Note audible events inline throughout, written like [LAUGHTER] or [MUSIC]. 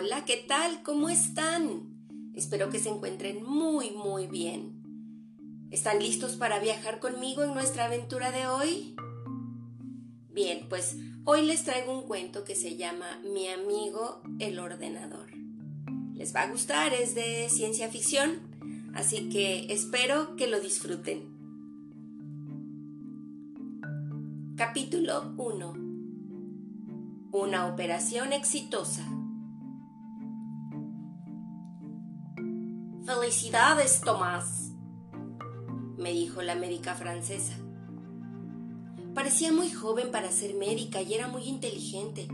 Hola, ¿qué tal? ¿Cómo están? Espero que se encuentren muy, muy bien. ¿Están listos para viajar conmigo en nuestra aventura de hoy? Bien, pues hoy les traigo un cuento que se llama Mi amigo el ordenador. Les va a gustar, es de ciencia ficción, así que espero que lo disfruten. Capítulo 1 Una operación exitosa. Felicidades, Tomás, me dijo la médica francesa. Parecía muy joven para ser médica y era muy inteligente.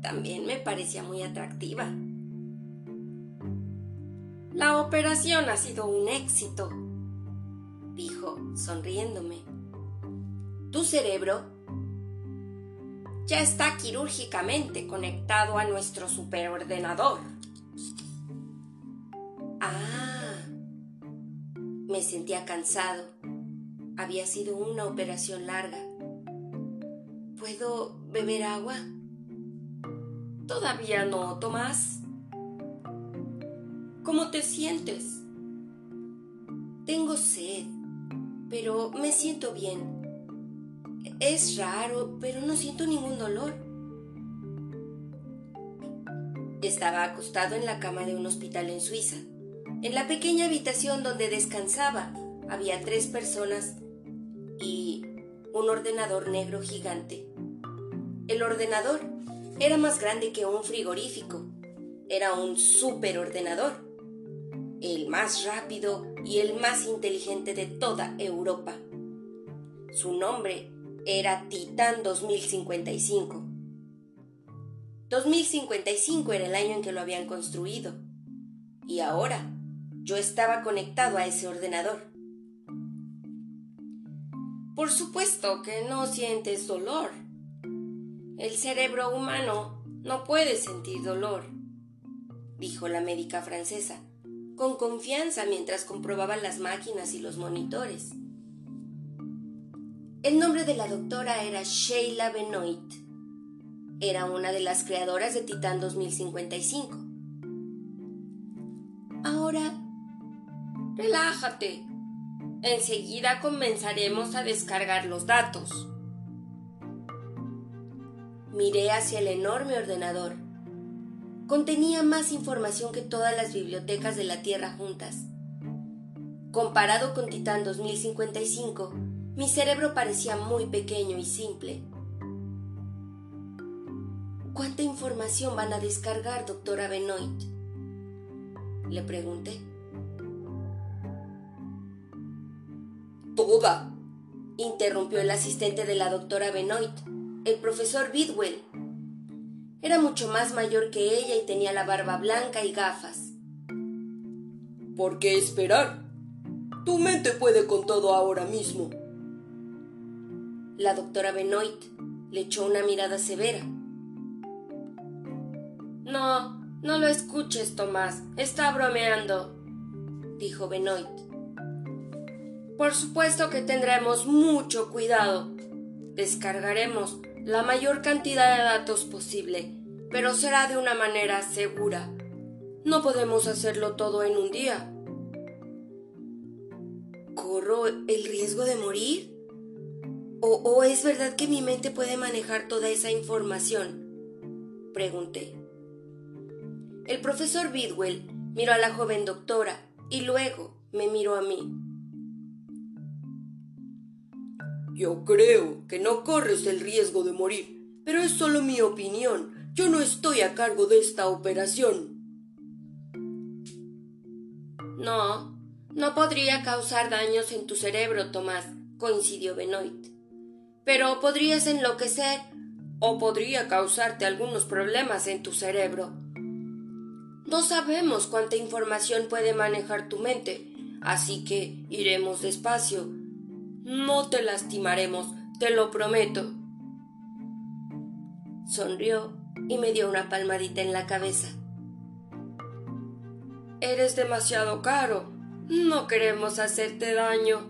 También me parecía muy atractiva. La operación ha sido un éxito, dijo, sonriéndome. Tu cerebro ya está quirúrgicamente conectado a nuestro superordenador. Ah, me sentía cansado. Había sido una operación larga. ¿Puedo beber agua? Todavía no, Tomás. ¿Cómo te sientes? Tengo sed, pero me siento bien. Es raro, pero no siento ningún dolor. Estaba acostado en la cama de un hospital en Suiza. En la pequeña habitación donde descansaba había tres personas y un ordenador negro gigante. El ordenador era más grande que un frigorífico. Era un superordenador, el más rápido y el más inteligente de toda Europa. Su nombre era Titán 2055. 2055 era el año en que lo habían construido. Y ahora yo estaba conectado a ese ordenador. Por supuesto que no sientes dolor. El cerebro humano no puede sentir dolor, dijo la médica francesa, con confianza mientras comprobaba las máquinas y los monitores. El nombre de la doctora era Sheila Benoit. Era una de las creadoras de Titán 2055. Ahora Relájate. Enseguida comenzaremos a descargar los datos. Miré hacia el enorme ordenador. Contenía más información que todas las bibliotecas de la Tierra juntas. Comparado con Titán 2055, mi cerebro parecía muy pequeño y simple. ¿Cuánta información van a descargar, doctora Benoit? Le pregunté. Toda, interrumpió el asistente de la doctora Benoit, el profesor Bidwell. Era mucho más mayor que ella y tenía la barba blanca y gafas. ¿Por qué esperar? Tu mente puede con todo ahora mismo. La doctora Benoit le echó una mirada severa. No, no lo escuches, Tomás. Está bromeando, dijo Benoit. Por supuesto que tendremos mucho cuidado. Descargaremos la mayor cantidad de datos posible, pero será de una manera segura. No podemos hacerlo todo en un día. ¿Corro el riesgo de morir? ¿O, es verdad que mi mente puede manejar toda esa información? Pregunté. El profesor Bidwell miró a la joven doctora y luego me miró a mí. Yo creo que no corres el riesgo de morir, pero es solo mi opinión. Yo no estoy a cargo de esta operación. No, no podría causar daños en tu cerebro, Tomás, coincidió Benoit. Pero podrías enloquecer o podría causarte algunos problemas en tu cerebro. No sabemos cuánta información puede manejar tu mente, así que iremos despacio no te lastimaremos, te lo prometo. Sonrió y me dio una palmadita en la cabeza. Eres demasiado caro. No queremos hacerte daño.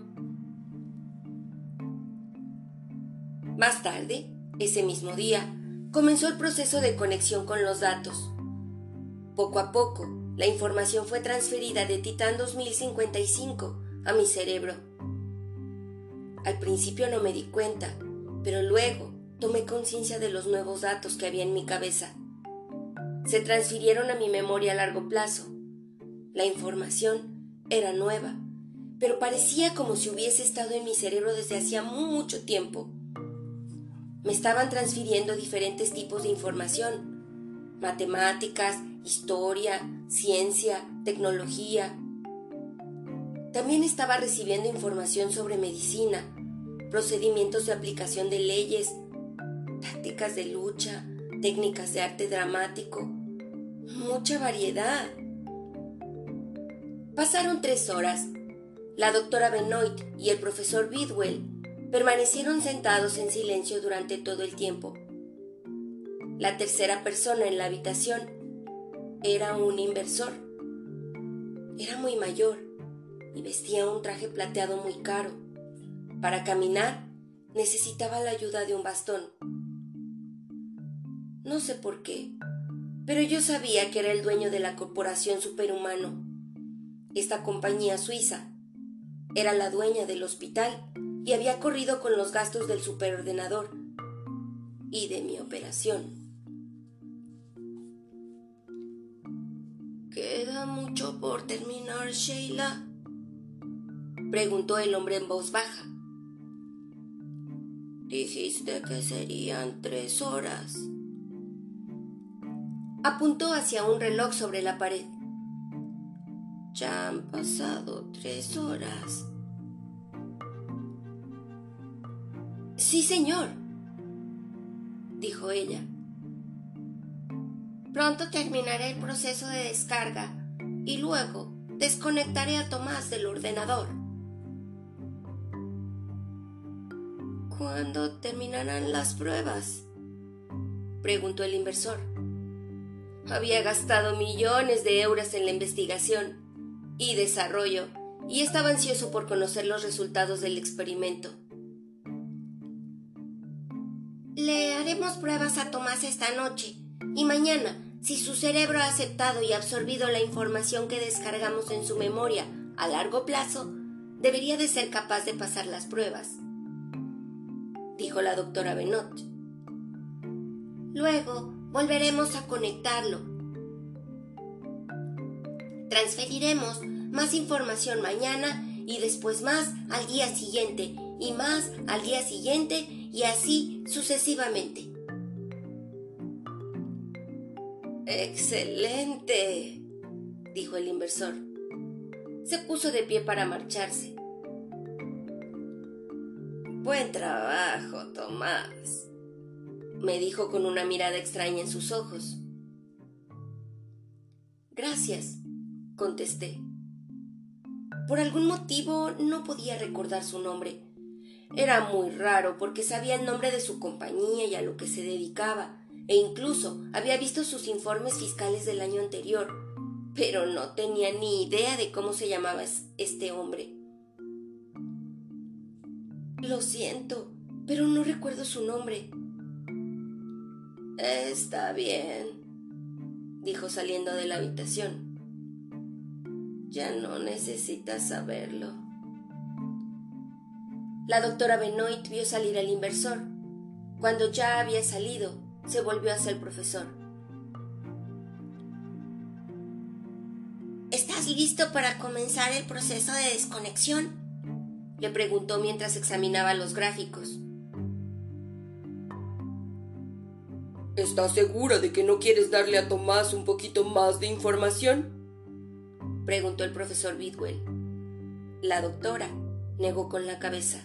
Más tarde, ese mismo día, comenzó el proceso de conexión con los datos. Poco a poco, la información fue transferida de Titán 2055 a mi cerebro. Al principio no me di cuenta, pero luego tomé conciencia de los nuevos datos que había en mi cabeza. Se transfirieron a mi memoria a largo plazo. La información era nueva, pero parecía como si hubiese estado en mi cerebro desde hacía mucho tiempo. Me estaban transfiriendo diferentes tipos de información, matemáticas, historia, ciencia, tecnología. También estaba recibiendo información sobre medicina, procedimientos de aplicación de leyes, tácticas de lucha, técnicas de arte dramático. Mucha variedad. Pasaron tres horas. La doctora Benoit y el profesor Bidwell permanecieron sentados en silencio durante todo el tiempo. La tercera persona en la habitación era un inversor. Era muy mayor y vestía un traje plateado muy caro. Para caminar necesitaba la ayuda de un bastón. No sé por qué, pero yo sabía que era el dueño de la corporación Superhumano. Esta compañía suiza era la dueña del hospital y había corrido con los gastos del superordenador y de mi operación. ¿Queda mucho por terminar, Sheila? Preguntó el hombre en voz baja. Dijiste que serían tres horas. Apuntó hacia un reloj sobre la pared. Ya han pasado tres horas. Sí, señor, dijo ella. Pronto terminaré el proceso de descarga y luego desconectaré a Tomás del ordenador. ¿Cuándo terminarán las pruebas? preguntó el inversor. Había gastado millones de euros en la investigación y desarrollo y estaba ansioso por conocer los resultados del experimento. Le haremos pruebas a Tomás esta noche y mañana si su cerebro ha aceptado y absorbido la información que descargamos en su memoria a largo plazo, debería de ser capaz de pasar las pruebas, dijo la doctora Benot. Luego volveremos a conectarlo. Transferiremos más información mañana y después más al día siguiente y más al día siguiente y así sucesivamente. Excelente, dijo el inversor. Se puso de pie para marcharse. Buen trabajo, Tomás, me dijo con una mirada extraña en sus ojos. Gracias, contesté. Por algún motivo no podía recordar su nombre. Era muy raro porque sabía el nombre de su compañía y a lo que se dedicaba, e incluso había visto sus informes fiscales del año anterior, pero no tenía ni idea de cómo se llamaba este hombre. Lo siento, pero no recuerdo su nombre. Está bien, dijo saliendo de la habitación. Ya no necesitas saberlo. La doctora Benoit vio salir al inversor. Cuando ya había salido, se volvió hacia el profesor. ¿Estás listo para comenzar el proceso de desconexión? Le preguntó mientras examinaba los gráficos. ¿Estás segura de que no quieres darle a Tomás un poquito más de información? preguntó el profesor Bidwell. La doctora negó con la cabeza.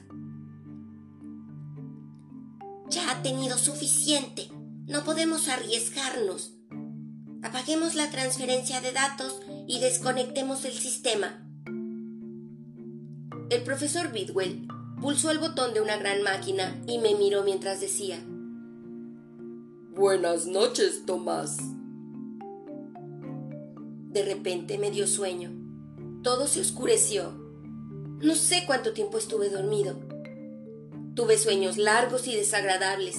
Ya ha tenido suficiente. No podemos arriesgarnos. Apaguemos la transferencia de datos y desconectemos el sistema. El profesor Bidwell pulsó el botón de una gran máquina y me miró mientras decía Buenas noches, Tomás. De repente me dio sueño. Todo se oscureció. No sé cuánto tiempo estuve dormido. Tuve sueños largos y desagradables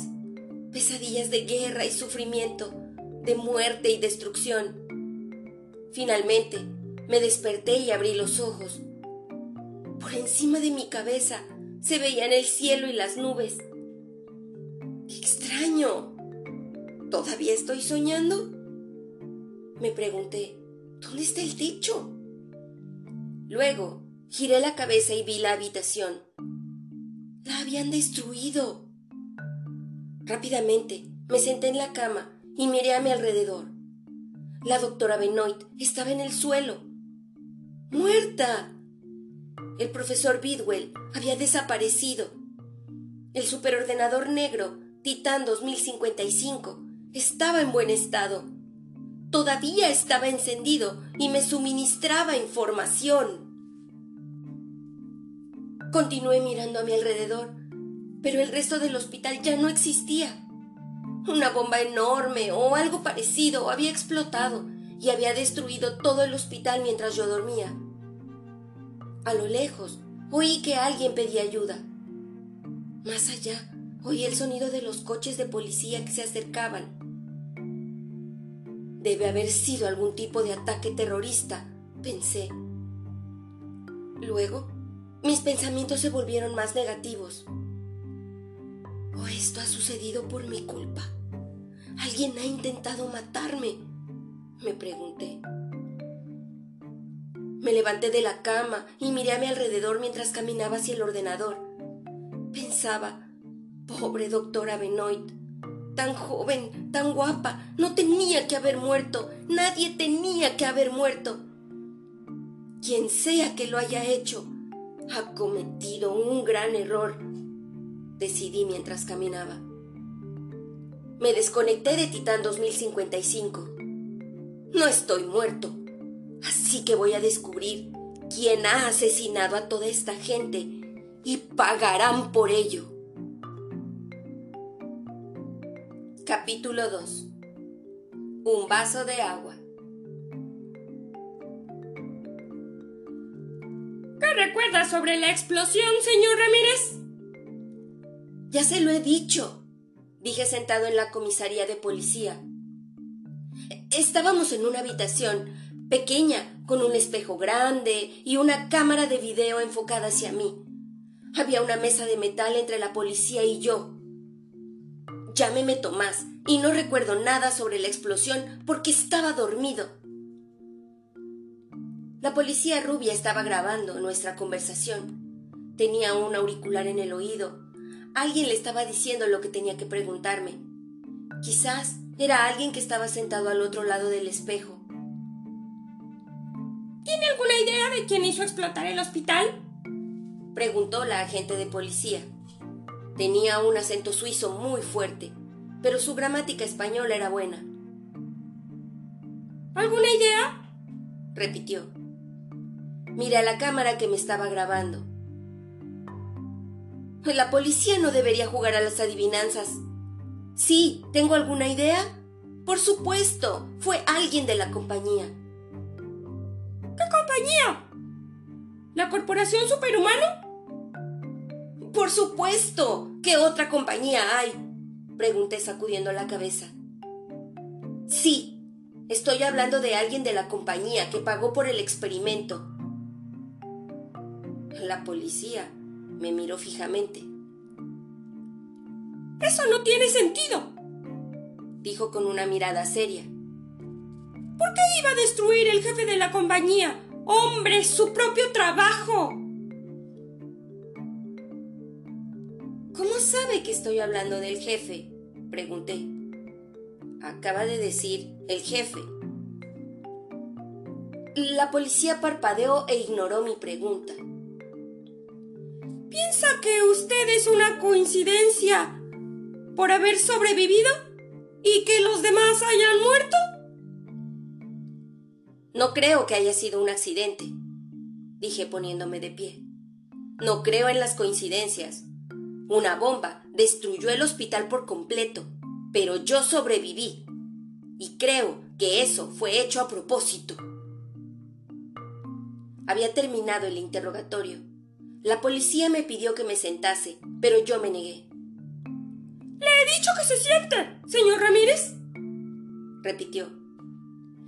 pesadillas de guerra y sufrimiento, de muerte y destrucción. Finalmente, me desperté y abrí los ojos. Por encima de mi cabeza se veían el cielo y las nubes. ¡Qué extraño! ¿Todavía estoy soñando? Me pregunté, ¿dónde está el techo? Luego, giré la cabeza y vi la habitación. La habían destruido. Rápidamente, me senté en la cama y miré a mi alrededor. La doctora Benoit estaba en el suelo. ¡Muerta! El profesor Bidwell había desaparecido. El superordenador negro, Titan 2055, estaba en buen estado. Todavía estaba encendido y me suministraba información. Continué mirando a mi alrededor, pero el resto del hospital ya no existía. Una bomba enorme o algo parecido había explotado y había destruido todo el hospital mientras yo dormía. A lo lejos oí que alguien pedía ayuda. Más allá oí el sonido de los coches de policía que se acercaban. Debe haber sido algún tipo de ataque terrorista, pensé. Luego, mis pensamientos se volvieron más negativos. ¿O esto ha sucedido por mi culpa? ¿Alguien ha intentado matarme? Me pregunté. Me levanté de la cama y miré a mi alrededor mientras caminaba hacia el ordenador. Pensaba, pobre doctora Benoit, tan joven, tan guapa, no tenía que haber muerto, nadie tenía que haber muerto. Quien sea que lo haya hecho, ha cometido un gran error, decidí mientras caminaba. Me desconecté de Titán 2055. No estoy muerto, así que voy a descubrir quién ha asesinado a toda esta gente y pagarán por ello. Capítulo 2 Un vaso de agua. ¿Qué recuerda sobre la explosión, señor Ramírez? Ya se lo he dicho, dije sentado en la comisaría de policía. Estábamos en una habitación pequeña, con un espejo grande y una cámara de video enfocada hacia mí. Había una mesa de metal entre la policía y yo. Llámeme Tomás y no recuerdo nada sobre la explosión porque estaba dormido. La policía rubia estaba grabando nuestra conversación. Tenía un auricular en el oído Alguien le estaba diciendo lo que tenía que preguntarme. Quizás era alguien que estaba sentado al otro lado del espejo. ¿Tiene alguna idea de quién hizo explotar el hospital? Preguntó la agente de policía. Tenía un acento suizo muy fuerte, pero su gramática española era buena. ¿Alguna idea? repitió. Miré a la cámara que me estaba grabando. La policía no debería jugar a las adivinanzas. Sí, ¿tengo alguna idea? Por supuesto, fue alguien de la compañía. ¿Qué compañía? ¿La Corporación Superhumano? Por supuesto. ¿Qué otra compañía hay? Pregunté sacudiendo la cabeza. Sí, estoy hablando de alguien de la compañía que pagó por el experimento. La policía me miró fijamente. Eso no tiene sentido, dijo con una mirada seria. ¿Por qué iba a destruir el jefe de la compañía? Hombre, su propio trabajo. ¿Cómo sabe que estoy hablando del jefe? pregunté. Acaba de decir el jefe. La policía parpadeó e ignoró mi pregunta. ¿Piensa que usted es una coincidencia por haber sobrevivido y que los demás hayan muerto? No creo que haya sido un accidente, dije poniéndome de pie. No creo en las coincidencias. Una bomba destruyó el hospital por completo, pero yo sobreviví. Y creo que eso fue hecho a propósito. Había terminado el interrogatorio la policía me pidió que me sentase, pero yo me negué. Le he dicho que se siente, señor Ramírez, repitió.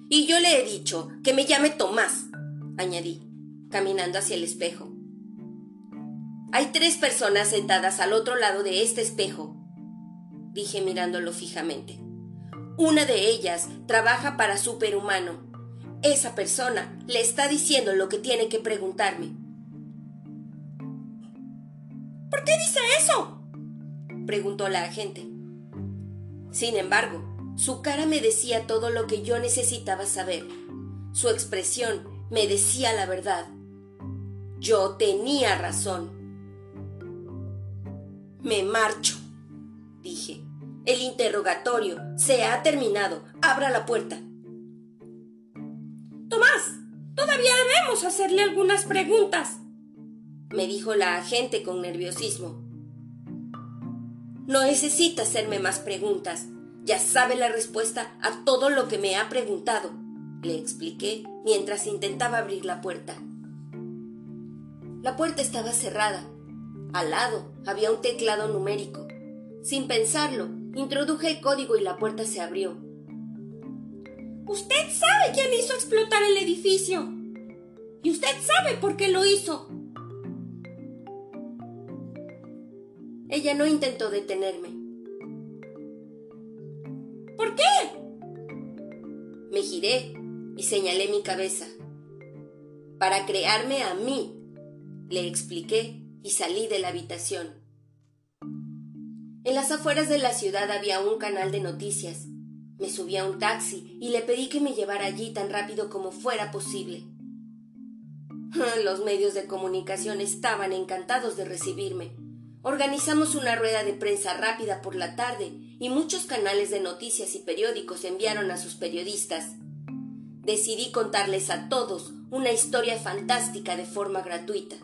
Y yo le he dicho que me llame Tomás, añadí, caminando hacia el espejo. Hay tres personas sentadas al otro lado de este espejo, dije mirándolo fijamente. Una de ellas trabaja para Superhumano. Esa persona le está diciendo lo que tiene que preguntarme. ¿Por qué dice eso? preguntó la agente. Sin embargo, su cara me decía todo lo que yo necesitaba saber. Su expresión me decía la verdad. Yo tenía razón. Me marcho, dije. El interrogatorio se ha terminado. Abra la puerta. Tomás, todavía debemos hacerle algunas preguntas, me dijo la agente con nerviosismo. No necesita hacerme más preguntas. Ya sabe la respuesta a todo lo que me ha preguntado, le expliqué mientras intentaba abrir la puerta. La puerta estaba cerrada. Al lado había un teclado numérico. Sin pensarlo, introduje el código y la puerta se abrió. Usted sabe quién hizo explotar el edificio. Y usted sabe por qué lo hizo. Ella no intentó detenerme. Y señalé mi cabeza. Para crearme a mí, le expliqué y salí de la habitación. En las afueras de la ciudad había un canal de noticias. Me subí a un taxi y le pedí que me llevara allí tan rápido como fuera posible. [LAUGHS] Los medios de comunicación estaban encantados de recibirme Organizamos una rueda de prensa rápida por la tarde y muchos canales de noticias y periódicos enviaron a sus periodistas. Decidí contarles a todos una historia fantástica de forma gratuita.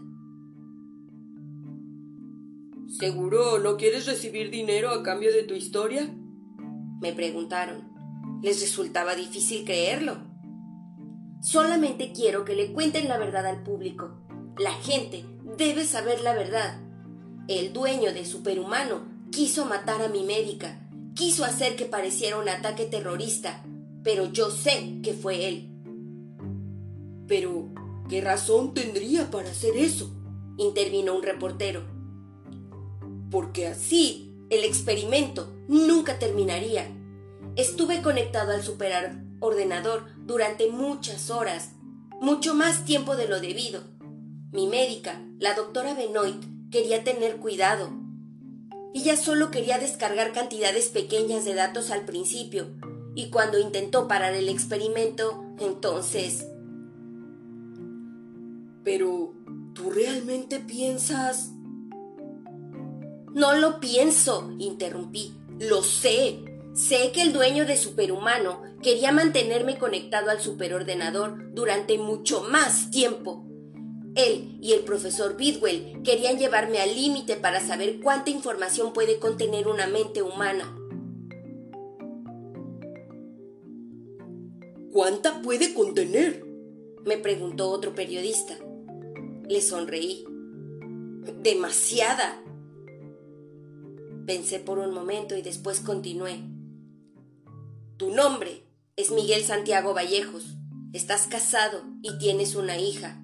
¿Seguro no quieres recibir dinero a cambio de tu historia? Me preguntaron. Les resultaba difícil creerlo. Solamente quiero que le cuenten la verdad al público. La gente debe saber la verdad el dueño de Superhumano quiso matar a mi médica, quiso hacer que pareciera un ataque terrorista, pero yo sé que fue él. Pero, ¿qué razón tendría para hacer eso? intervino un reportero. Porque así el experimento nunca terminaría. Estuve conectado al superordenador durante muchas horas, mucho más tiempo de lo debido. Mi médica, la doctora Benoit, quería tener cuidado. Ella solo quería descargar cantidades pequeñas de datos al principio, y cuando intentó parar el experimento, entonces... Pero, ¿tú realmente piensas... No lo pienso, interrumpí. Lo sé. Sé que el dueño de Superhumano quería mantenerme conectado al superordenador durante mucho más tiempo. Él y el profesor Bidwell querían llevarme al límite para saber cuánta información puede contener una mente humana. ¿Cuánta puede contener? me preguntó otro periodista. Le sonreí. Demasiada. Pensé por un momento y después continué. Tu nombre es Miguel Santiago Vallejos. Estás casado y tienes una hija.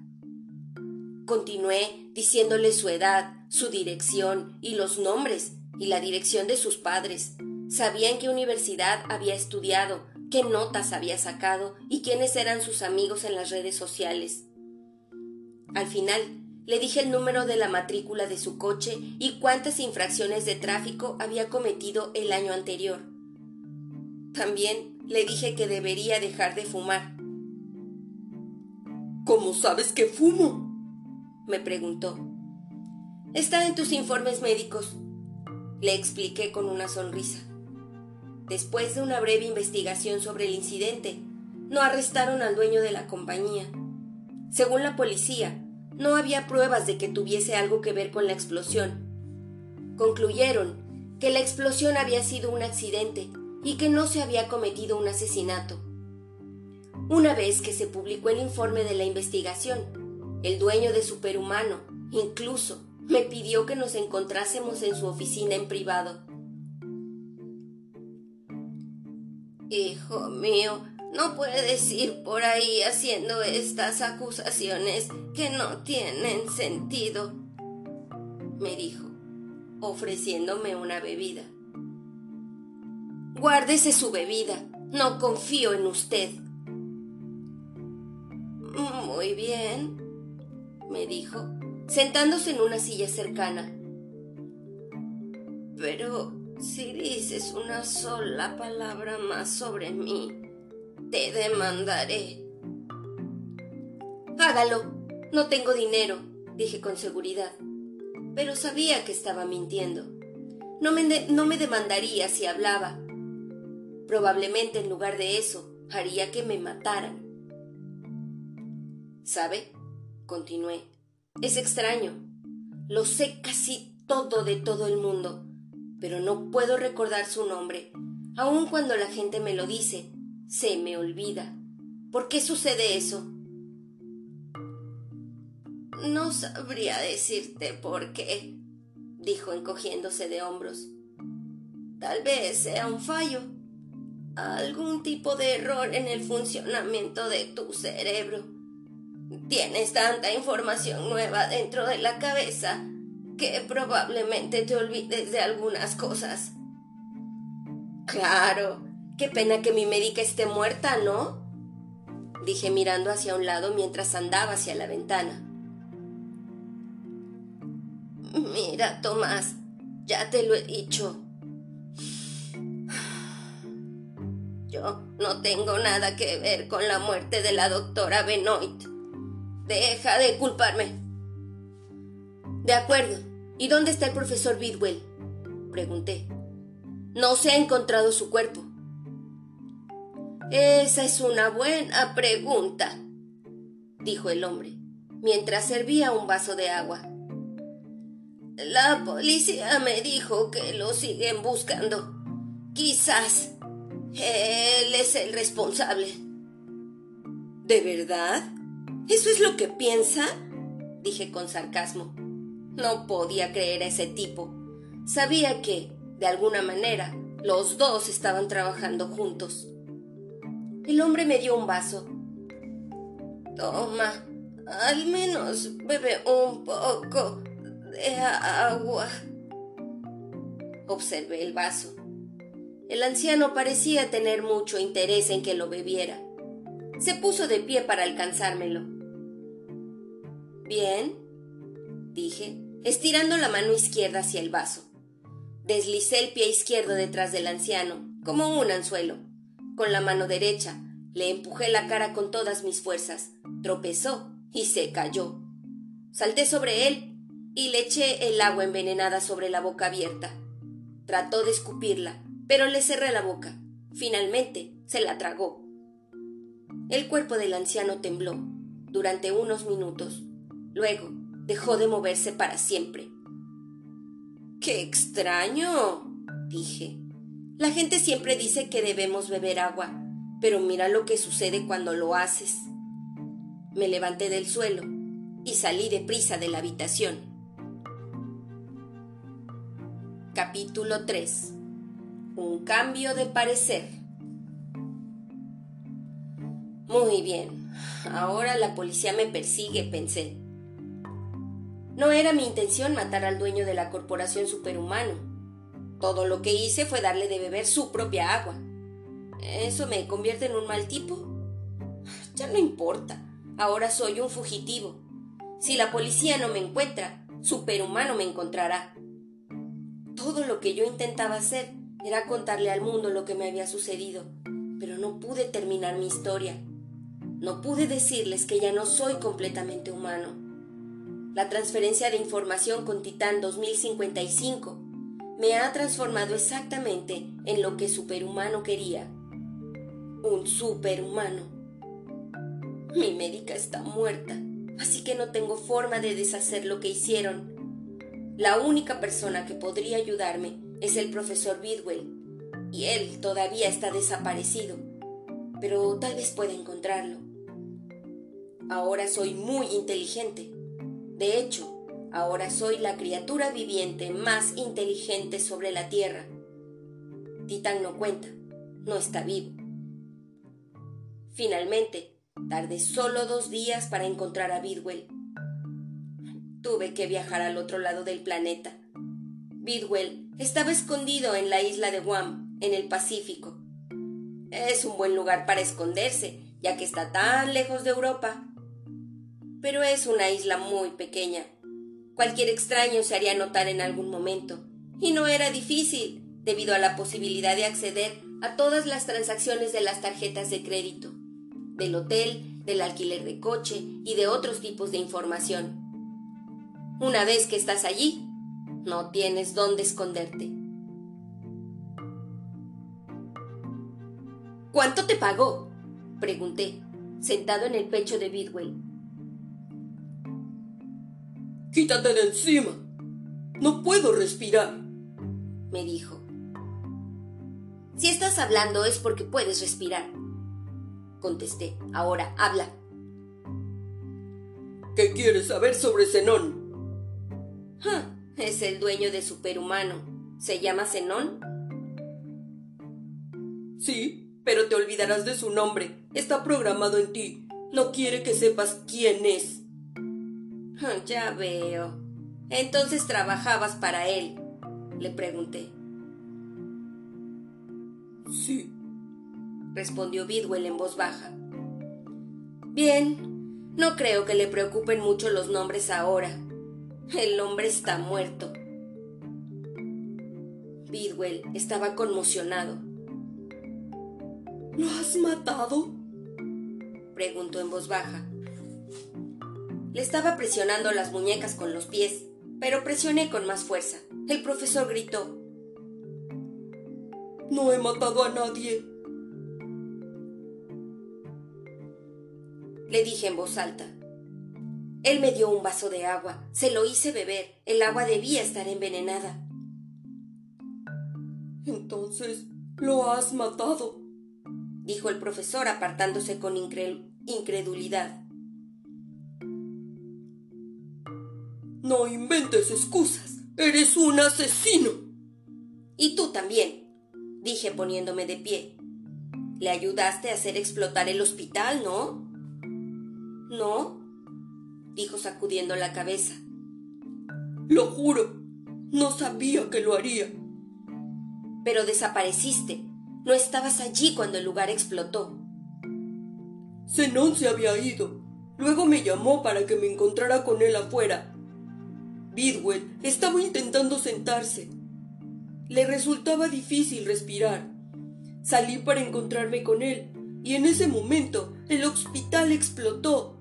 Continué diciéndole su edad, su dirección y los nombres y la dirección de sus padres. Sabía en qué universidad había estudiado, qué notas había sacado y quiénes eran sus amigos en las redes sociales. Al final, le dije el número de la matrícula de su coche y cuántas infracciones de tráfico había cometido el año anterior. También le dije que debería dejar de fumar. ¿Cómo sabes que fumo? me preguntó. Está en tus informes médicos, le expliqué con una sonrisa. Después de una breve investigación sobre el incidente, no arrestaron al dueño de la compañía. Según la policía, no había pruebas de que tuviese algo que ver con la explosión. Concluyeron que la explosión había sido un accidente y que no se había cometido un asesinato. Una vez que se publicó el informe de la investigación, el dueño de Superhumano incluso me pidió que nos encontrásemos en su oficina en privado. Hijo mío, No puedes ir por ahí haciendo estas acusaciones que no tienen sentido, me dijo, ofreciéndome una bebida. Guárdese su bebida, no confío en usted. Muy bien, me dijo, sentándose en una silla cercana. Pero si dices una sola palabra más sobre mí, te demandaré. Hágalo. No tengo dinero, dije con seguridad. Pero sabía que estaba mintiendo. No me, no me demandaría si hablaba. Probablemente en lugar de eso, haría que me mataran. ¿Sabe? Continué. Es extraño. Lo sé casi todo de todo el mundo, pero no puedo recordar su nombre, aun cuando la gente me lo dice se me olvida. ¿Por qué sucede eso? No sabría decirte por qué, dijo encogiéndose de hombros. Tal vez sea un fallo, algún tipo de error en el funcionamiento de tu cerebro. Tienes tanta información nueva dentro de la cabeza que probablemente te olvides de algunas cosas. Claro, Qué pena que mi médica esté muerta, ¿no? Dije mirando hacia un lado mientras andaba hacia la ventana. Mira, Tomás, ya te lo he dicho. Yo no tengo nada que ver con la muerte de la doctora Benoit. Deja de culparme. De acuerdo. ¿Y dónde está el profesor Bidwell? Pregunté. No se ha encontrado su cuerpo. Esa es una buena pregunta, dijo el hombre, mientras servía un vaso de agua. La policía me dijo que lo siguen buscando. Quizás él es el responsable. ¿De verdad? ¿Eso es lo que piensa? dije con sarcasmo. No podía creer a ese tipo. Sabía que, de alguna manera, los dos estaban trabajando juntos. El hombre me dio un vaso. Toma, al menos bebe un poco de agua. Observé el vaso. El anciano parecía tener mucho interés en que lo bebiera. Se puso de pie para alcanzármelo. Bien, dije, estirando la mano izquierda hacia el vaso. Deslicé el pie izquierdo detrás del anciano, como un anzuelo. Con la mano derecha le empujé la cara con todas mis fuerzas. Tropezó y se cayó. Salté sobre él y le eché el agua envenenada sobre la boca abierta. Trató de escupirla, pero le cerré la boca. Finalmente se la tragó. El cuerpo del anciano tembló durante unos minutos. Luego dejó de moverse para siempre. ¡Qué extraño! dije. La gente siempre dice que debemos beber agua, pero mira lo que sucede cuando lo haces. Me levanté del suelo y salí deprisa de la habitación. Capítulo 3 Un cambio de parecer. Muy bien, ahora la policía me persigue, pensé. No era mi intención matar al dueño de la corporación superhumano. Todo lo que hice fue darle de beber su propia agua. ¿Eso me convierte en un mal tipo? Ya no importa. Ahora soy un fugitivo. Si la policía no me encuentra, superhumano me encontrará. Todo lo que yo intentaba hacer era contarle al mundo lo que me había sucedido, pero no pude terminar mi historia. No pude decirles que ya no soy completamente humano. La transferencia de información con Titán 2055 me ha transformado exactamente en lo que Superhumano quería. Un superhumano. Mi médica está muerta, así que no tengo forma de deshacer lo que hicieron. La única persona que podría ayudarme es el profesor Bidwell, y él todavía está desaparecido, pero tal vez pueda encontrarlo. Ahora soy muy inteligente. De hecho, Ahora soy la criatura viviente más inteligente sobre la Tierra. Titán no cuenta, no está vivo. Finalmente, tardé solo dos días para encontrar a Bidwell. Tuve que viajar al otro lado del planeta. Bidwell estaba escondido en la isla de Guam, en el Pacífico. Es un buen lugar para esconderse, ya que está tan lejos de Europa. Pero es una isla muy pequeña. Cualquier extraño se haría notar en algún momento, y no era difícil, debido a la posibilidad de acceder a todas las transacciones de las tarjetas de crédito, del hotel, del alquiler de coche y de otros tipos de información. Una vez que estás allí, no tienes dónde esconderte. ¿Cuánto te pagó? pregunté, sentado en el pecho de Bidwell. Quítate de encima. No puedo respirar, me dijo. Si estás hablando es porque puedes respirar. Contesté. Ahora, habla. ¿Qué quieres saber sobre Zenón? es el dueño de Superhumano. ¿Se llama Zenón? Sí, pero te olvidarás de su nombre. Está programado en ti. No quiere que sepas quién es. [LAUGHS] Ya veo. Entonces trabajabas para él, le pregunté. Sí, respondió Bidwell en voz baja. Bien, no creo que le preocupen mucho los nombres ahora. El hombre está muerto. Bidwell estaba conmocionado. ¿Lo has matado? preguntó en voz baja. Le estaba presionando las muñecas con los pies, pero presioné con más fuerza. El profesor gritó. No he matado a nadie. Le dije en voz alta. Él me dio un vaso de agua. Se lo hice beber. El agua debía estar envenenada. Entonces, lo has matado, dijo el profesor apartándose con incredulidad. No inventes excusas. Eres un asesino. Y tú también, dije poniéndome de pie. Le ayudaste a hacer explotar el hospital, ¿no? ¿No? dijo sacudiendo la cabeza. Lo juro, no sabía que lo haría. Pero desapareciste. No estabas allí cuando el lugar explotó. Zenón se había ido. Luego me llamó para que me encontrara con él afuera. Bidwell estaba intentando sentarse, le resultaba difícil respirar. Salí para encontrarme con él y en ese momento el hospital explotó.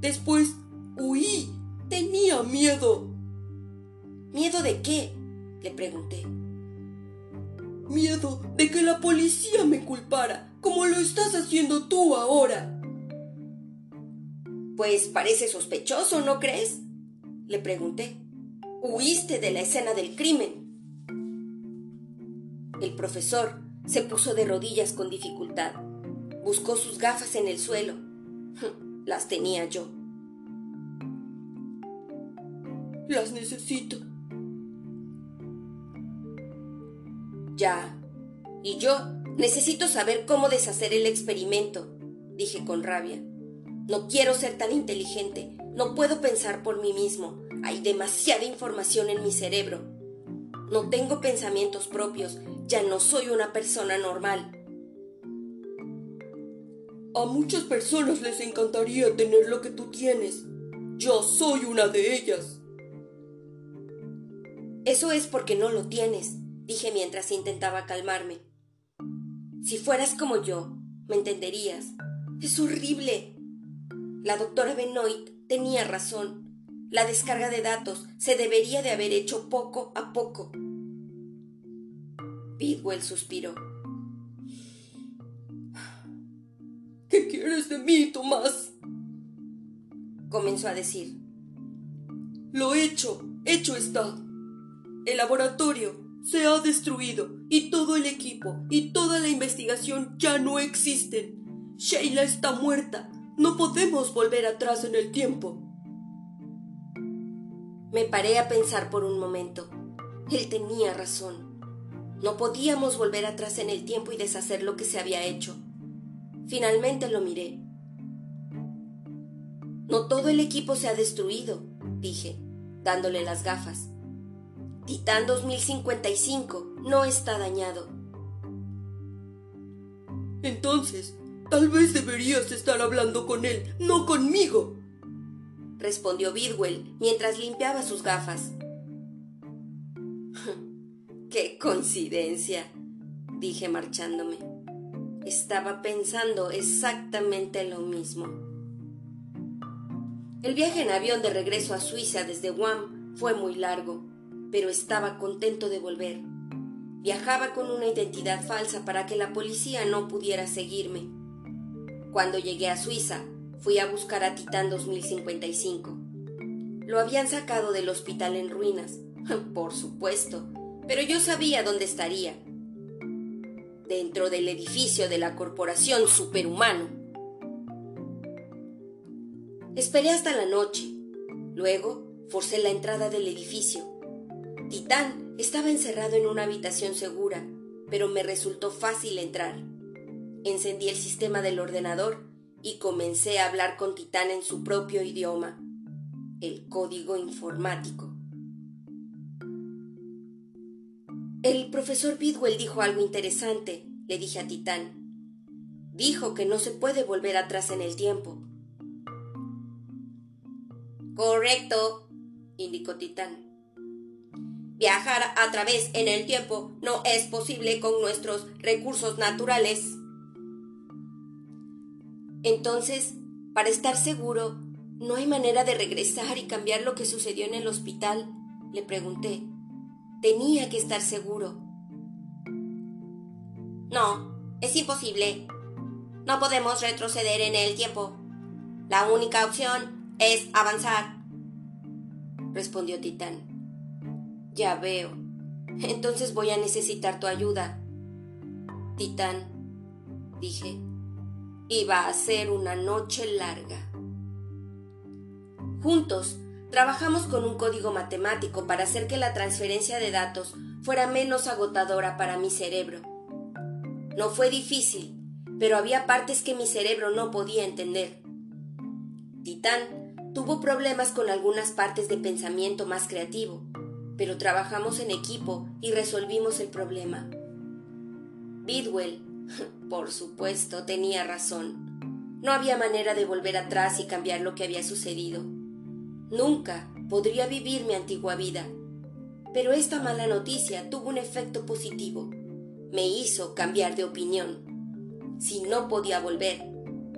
Después huí. Tenía miedo. ¿Miedo de qué? le pregunté. Miedo de que la policía me culpara, como lo estás haciendo tú ahora. Pues parece sospechoso, ¿no crees? Le pregunté. Huiste de la escena del crimen. El profesor se puso de rodillas con dificultad. Buscó sus gafas en el suelo. [LAUGHS] Las tenía yo. Las necesito. Ya. Y yo necesito saber cómo deshacer el experimento, dije con rabia. No quiero ser tan inteligente. No puedo pensar por mí mismo. Hay demasiada información en mi cerebro. No tengo pensamientos propios ya no soy una persona normal. A muchas personas les encantaría tener lo que tú tienes. Yo soy una de ellas. Eso es porque no lo tienes, dije mientras intentaba calmarme. Si fueras como yo, me entenderías. Es horrible. La doctora Benoit tenía razón. La descarga de datos se debería de haber hecho poco a poco. Bidwell suspiró. ¿Qué quieres de mí, Tomás? Comenzó a decir. Lo hecho, hecho está. El laboratorio se ha destruido y todo el equipo y toda la investigación ya no existen. Sheila está muerta. No podemos volver atrás en el tiempo. Me paré a pensar por un momento. Él tenía razón. No podíamos volver atrás en el tiempo y deshacer lo que se había hecho. Finalmente lo miré. No todo el equipo se ha destruido, dije, dándole las gafas. Titán 2055 no está dañado. Entonces, tal vez deberías estar hablando con él, no conmigo, respondió Bidwell mientras limpiaba sus gafas. [LAUGHS] ¡Qué coincidencia! dije marchándome. Estaba pensando exactamente lo mismo. El viaje en avión de regreso a Suiza desde Guam fue muy largo, pero estaba contento de volver. Viajaba con una identidad falsa para que la policía no pudiera seguirme. Cuando llegué a Suiza, fui a buscar a Titán 2055. Lo habían sacado del hospital en ruinas, [LAUGHS] por supuesto, pero yo sabía dónde estaría. Dentro del edificio de la Corporación Superhumano. Esperé hasta la noche. Luego forcé la entrada del edificio. Titán estaba encerrado en una habitación segura, pero me resultó fácil entrar. Encendí el sistema del ordenador y comencé a hablar con Titán en su propio idioma, el código informático. El profesor Bidwell dijo algo interesante, le dije a Titán. Dijo que no se puede volver atrás en el tiempo. Correcto, indicó Titán. Viajar a través en el tiempo no es posible con nuestros recursos naturales. Entonces, para estar seguro, ¿no hay manera de regresar y cambiar lo que sucedió en el hospital? Le pregunté. Tenía que estar seguro. No, es imposible. No podemos retroceder en el tiempo. La única opción es avanzar, respondió Titán. Ya veo. Entonces voy a necesitar tu ayuda. Titán, dije, iba a ser una noche larga. Juntos, trabajamos con un código matemático para hacer que la transferencia de datos fuera menos agotadora para mi cerebro. No fue difícil, pero había partes que mi cerebro no podía entender. Titán tuvo problemas con algunas partes de pensamiento más creativo, pero trabajamos en equipo y resolvimos el problema. Bidwell, por supuesto, tenía razón. No había manera de volver atrás y cambiar lo que había sucedido. Nunca podría vivir mi antigua vida. Pero esta mala noticia tuvo un efecto positivo. Me hizo cambiar de opinión. Si no podía volver,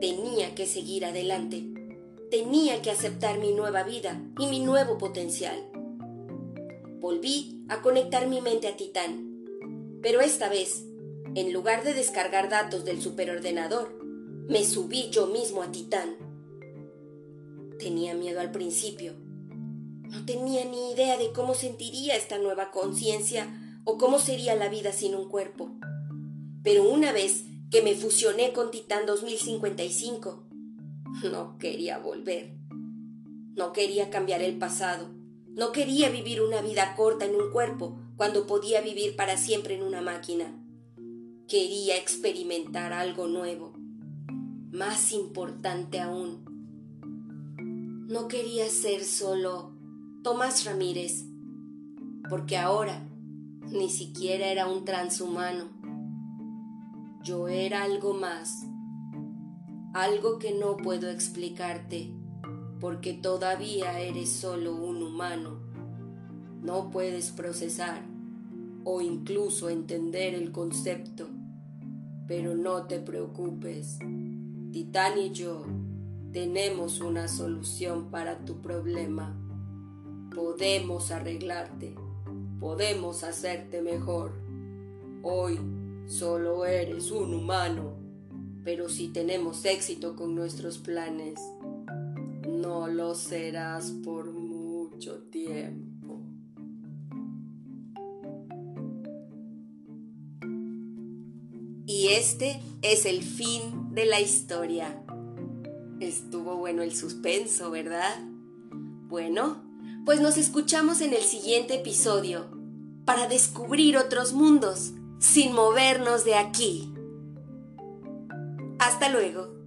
tenía que seguir adelante. Tenía que aceptar mi nueva vida y mi nuevo potencial. Volví a conectar mi mente a Titán. Pero esta vez, en lugar de descargar datos del superordenador, me subí yo mismo a Titán. Tenía miedo al principio. No tenía ni idea de cómo sentiría esta nueva conciencia o cómo sería la vida sin un cuerpo. Pero una vez que me fusioné con Titán 2055, no quería volver. No quería cambiar el pasado no quería vivir una vida corta en un cuerpo cuando podía vivir para siempre en una máquina. Quería experimentar algo nuevo, más importante aún. No quería ser solo Tomás Ramírez, porque ahora ni siquiera era un transhumano. Yo era algo más, algo que no puedo explicarte porque todavía eres solo un humano. No puedes procesar o incluso entender el concepto. Pero no te preocupes. Titán y yo tenemos una solución para tu problema. Podemos arreglarte. Podemos hacerte mejor. Hoy solo eres un humano. Pero si tenemos éxito con nuestros planes, no lo serás por mucho tiempo. Y este es el fin de la historia. Estuvo bueno el suspenso, ¿verdad? Bueno, pues nos escuchamos en el siguiente episodio para descubrir otros mundos sin movernos de aquí. Hasta luego.